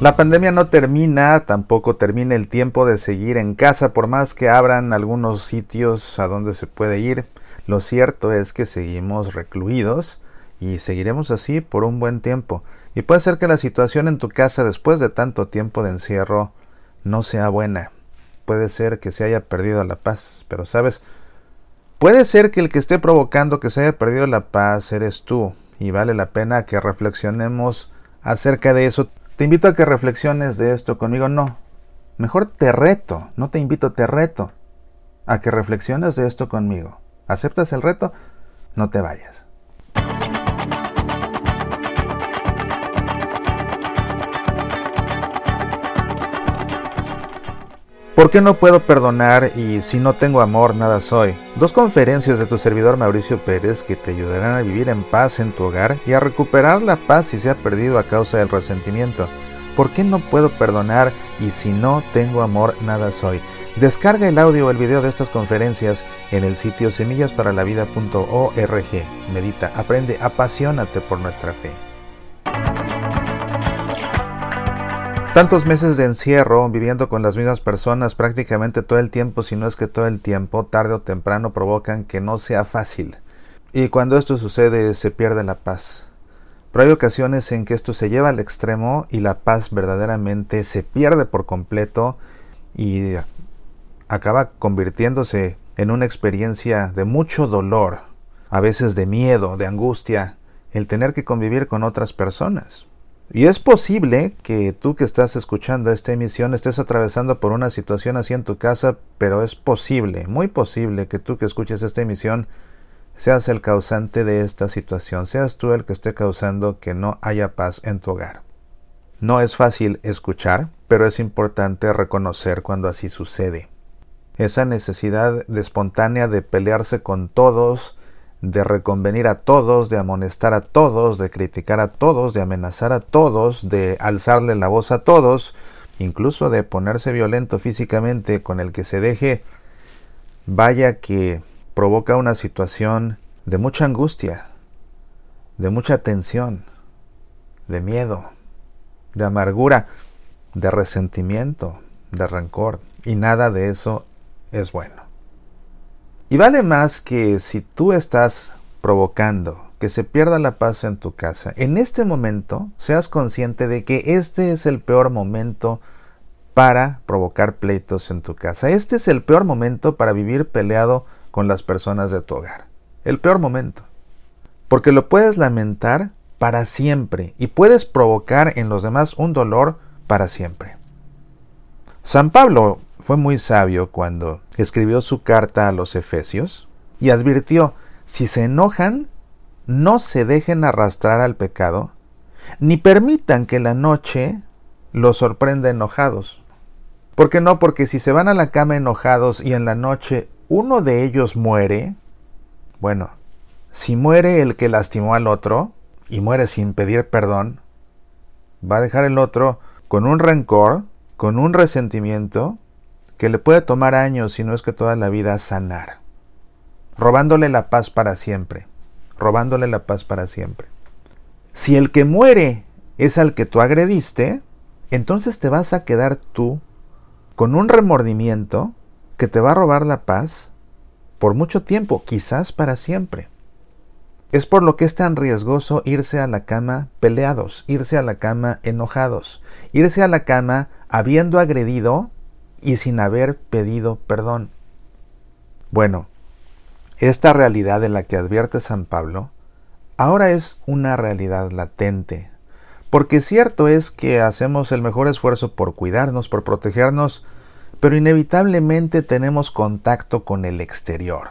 La pandemia no termina, tampoco termina el tiempo de seguir en casa, por más que abran algunos sitios a donde se puede ir. Lo cierto es que seguimos recluidos y seguiremos así por un buen tiempo. Y puede ser que la situación en tu casa después de tanto tiempo de encierro no sea buena. Puede ser que se haya perdido la paz, pero sabes, puede ser que el que esté provocando que se haya perdido la paz eres tú, y vale la pena que reflexionemos acerca de eso. Te invito a que reflexiones de esto conmigo. No, mejor te reto, no te invito, te reto a que reflexiones de esto conmigo. ¿Aceptas el reto? No te vayas. ¿Por qué no puedo perdonar y si no tengo amor nada soy? Dos conferencias de tu servidor Mauricio Pérez que te ayudarán a vivir en paz en tu hogar y a recuperar la paz si se ha perdido a causa del resentimiento. ¿Por qué no puedo perdonar y si no tengo amor nada soy? Descarga el audio o el video de estas conferencias en el sitio semillasparalavida.org. Medita, aprende, apasionate por nuestra fe. Tantos meses de encierro, viviendo con las mismas personas prácticamente todo el tiempo, si no es que todo el tiempo, tarde o temprano provocan que no sea fácil. Y cuando esto sucede se pierde la paz. Pero hay ocasiones en que esto se lleva al extremo y la paz verdaderamente se pierde por completo y acaba convirtiéndose en una experiencia de mucho dolor, a veces de miedo, de angustia, el tener que convivir con otras personas. Y es posible que tú que estás escuchando esta emisión estés atravesando por una situación así en tu casa, pero es posible, muy posible que tú que escuches esta emisión seas el causante de esta situación, seas tú el que esté causando que no haya paz en tu hogar. No es fácil escuchar, pero es importante reconocer cuando así sucede. Esa necesidad de espontánea de pelearse con todos, de reconvenir a todos, de amonestar a todos, de criticar a todos, de amenazar a todos, de alzarle la voz a todos, incluso de ponerse violento físicamente con el que se deje, vaya que provoca una situación de mucha angustia, de mucha tensión, de miedo, de amargura, de resentimiento, de rencor, y nada de eso es bueno. Y vale más que si tú estás provocando que se pierda la paz en tu casa, en este momento seas consciente de que este es el peor momento para provocar pleitos en tu casa. Este es el peor momento para vivir peleado con las personas de tu hogar. El peor momento. Porque lo puedes lamentar para siempre y puedes provocar en los demás un dolor para siempre. San Pablo fue muy sabio cuando escribió su carta a los Efesios y advirtió, si se enojan, no se dejen arrastrar al pecado, ni permitan que la noche los sorprenda enojados. ¿Por qué no? Porque si se van a la cama enojados y en la noche uno de ellos muere, bueno, si muere el que lastimó al otro y muere sin pedir perdón, va a dejar el otro con un rencor, con un resentimiento que le puede tomar años, si no es que toda la vida, sanar, robándole la paz para siempre, robándole la paz para siempre. Si el que muere es al que tú agrediste, entonces te vas a quedar tú con un remordimiento que te va a robar la paz por mucho tiempo, quizás para siempre. Es por lo que es tan riesgoso irse a la cama peleados, irse a la cama enojados, irse a la cama habiendo agredido y sin haber pedido perdón. Bueno, esta realidad de la que advierte San Pablo ahora es una realidad latente, porque cierto es que hacemos el mejor esfuerzo por cuidarnos, por protegernos, pero inevitablemente tenemos contacto con el exterior,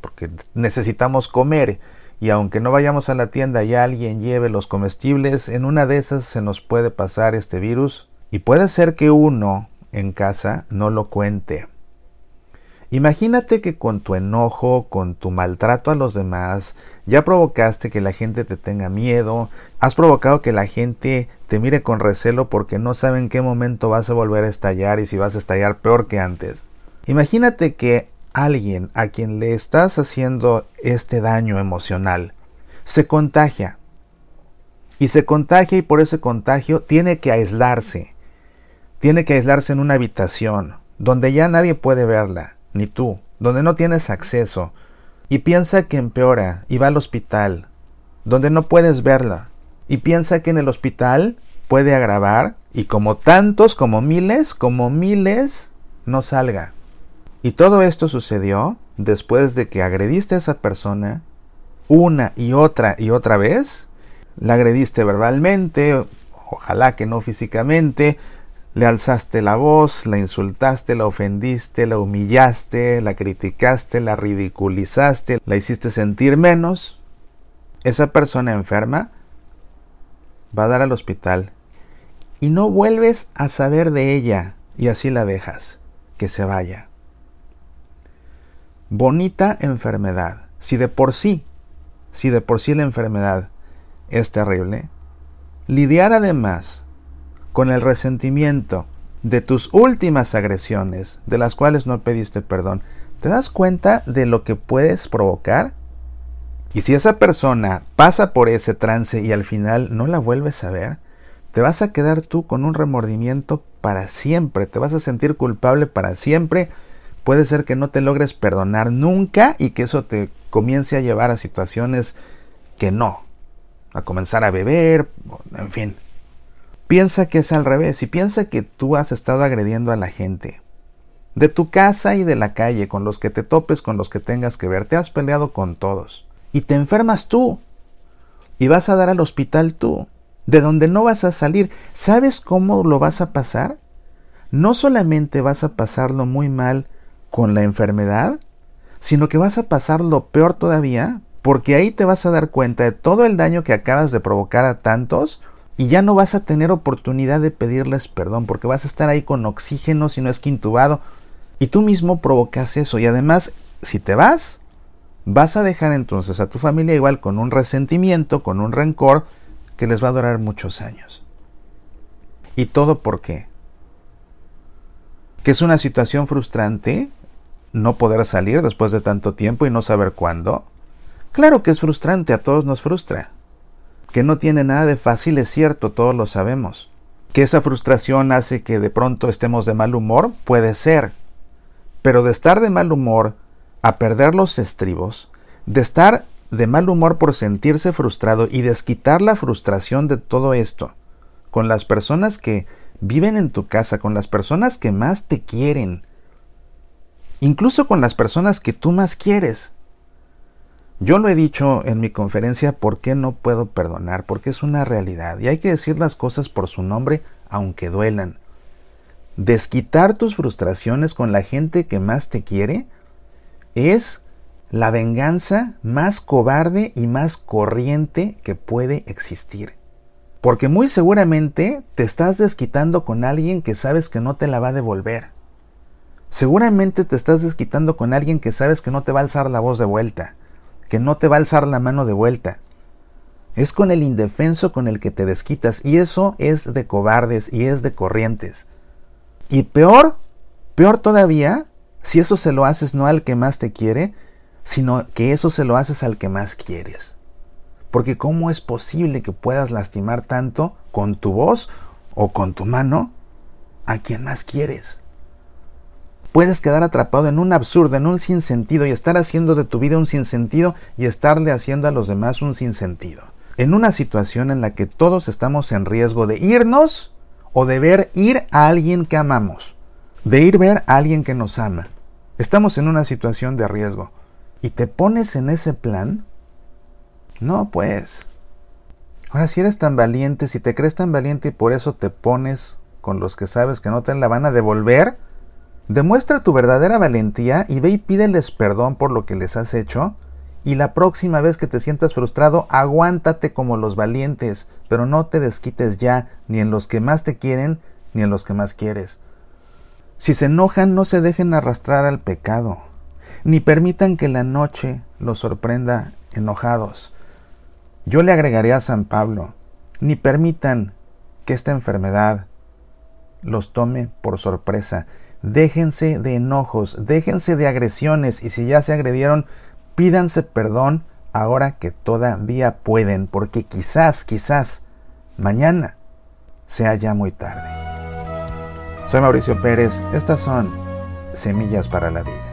porque necesitamos comer y aunque no vayamos a la tienda y alguien lleve los comestibles, en una de esas se nos puede pasar este virus y puede ser que uno en casa no lo cuente. Imagínate que con tu enojo, con tu maltrato a los demás, ya provocaste que la gente te tenga miedo, has provocado que la gente te mire con recelo porque no sabe en qué momento vas a volver a estallar y si vas a estallar peor que antes. Imagínate que alguien a quien le estás haciendo este daño emocional se contagia y se contagia y por ese contagio tiene que aislarse. Tiene que aislarse en una habitación donde ya nadie puede verla, ni tú, donde no tienes acceso, y piensa que empeora y va al hospital, donde no puedes verla, y piensa que en el hospital puede agravar y como tantos, como miles, como miles, no salga. Y todo esto sucedió después de que agrediste a esa persona una y otra y otra vez. La agrediste verbalmente, ojalá que no físicamente, le alzaste la voz, la insultaste, la ofendiste, la humillaste, la criticaste, la ridiculizaste, la hiciste sentir menos. Esa persona enferma va a dar al hospital y no vuelves a saber de ella y así la dejas, que se vaya. Bonita enfermedad. Si de por sí, si de por sí la enfermedad es terrible, lidiar además con el resentimiento de tus últimas agresiones, de las cuales no pediste perdón, ¿te das cuenta de lo que puedes provocar? Y si esa persona pasa por ese trance y al final no la vuelves a ver, te vas a quedar tú con un remordimiento para siempre, te vas a sentir culpable para siempre, puede ser que no te logres perdonar nunca y que eso te comience a llevar a situaciones que no, a comenzar a beber, en fin. Piensa que es al revés y piensa que tú has estado agrediendo a la gente. De tu casa y de la calle, con los que te topes, con los que tengas que ver, te has peleado con todos. Y te enfermas tú. Y vas a dar al hospital tú de donde no vas a salir. ¿Sabes cómo lo vas a pasar? No solamente vas a pasarlo muy mal con la enfermedad, sino que vas a pasarlo peor todavía, porque ahí te vas a dar cuenta de todo el daño que acabas de provocar a tantos y ya no vas a tener oportunidad de pedirles perdón, porque vas a estar ahí con oxígeno si no es que intubado, y tú mismo provocas eso, y además, si te vas, vas a dejar entonces a tu familia igual con un resentimiento, con un rencor, que les va a durar muchos años. ¿Y todo por qué? Que es una situación frustrante no poder salir después de tanto tiempo y no saber cuándo. Claro que es frustrante, a todos nos frustra. Que no tiene nada de fácil es cierto, todos lo sabemos. Que esa frustración hace que de pronto estemos de mal humor, puede ser. Pero de estar de mal humor a perder los estribos, de estar de mal humor por sentirse frustrado y desquitar la frustración de todo esto con las personas que viven en tu casa, con las personas que más te quieren, incluso con las personas que tú más quieres. Yo lo he dicho en mi conferencia, ¿por qué no puedo perdonar? Porque es una realidad y hay que decir las cosas por su nombre, aunque duelan. Desquitar tus frustraciones con la gente que más te quiere es la venganza más cobarde y más corriente que puede existir. Porque muy seguramente te estás desquitando con alguien que sabes que no te la va a devolver. Seguramente te estás desquitando con alguien que sabes que no te va a alzar la voz de vuelta, que no te va a alzar la mano de vuelta. Es con el indefenso con el que te desquitas y eso es de cobardes y es de corrientes. Y peor, peor todavía, si eso se lo haces no al que más te quiere, sino que eso se lo haces al que más quieres. Porque ¿cómo es posible que puedas lastimar tanto con tu voz o con tu mano a quien más quieres? Puedes quedar atrapado en un absurdo, en un sinsentido y estar haciendo de tu vida un sinsentido y estarle haciendo a los demás un sinsentido. En una situación en la que todos estamos en riesgo de irnos o de ver ir a alguien que amamos, de ir ver a alguien que nos ama. Estamos en una situación de riesgo y te pones en ese plan, no, pues. Ahora, si eres tan valiente, si te crees tan valiente y por eso te pones con los que sabes que no te la van a devolver, demuestra tu verdadera valentía y ve y pídeles perdón por lo que les has hecho. Y la próxima vez que te sientas frustrado, aguántate como los valientes, pero no te desquites ya, ni en los que más te quieren, ni en los que más quieres. Si se enojan, no se dejen arrastrar al pecado ni permitan que la noche los sorprenda enojados. Yo le agregaría a San Pablo, ni permitan que esta enfermedad los tome por sorpresa. Déjense de enojos, déjense de agresiones y si ya se agredieron, pídanse perdón ahora que todavía pueden, porque quizás, quizás mañana sea ya muy tarde. Soy Mauricio Pérez, estas son Semillas para la Vida.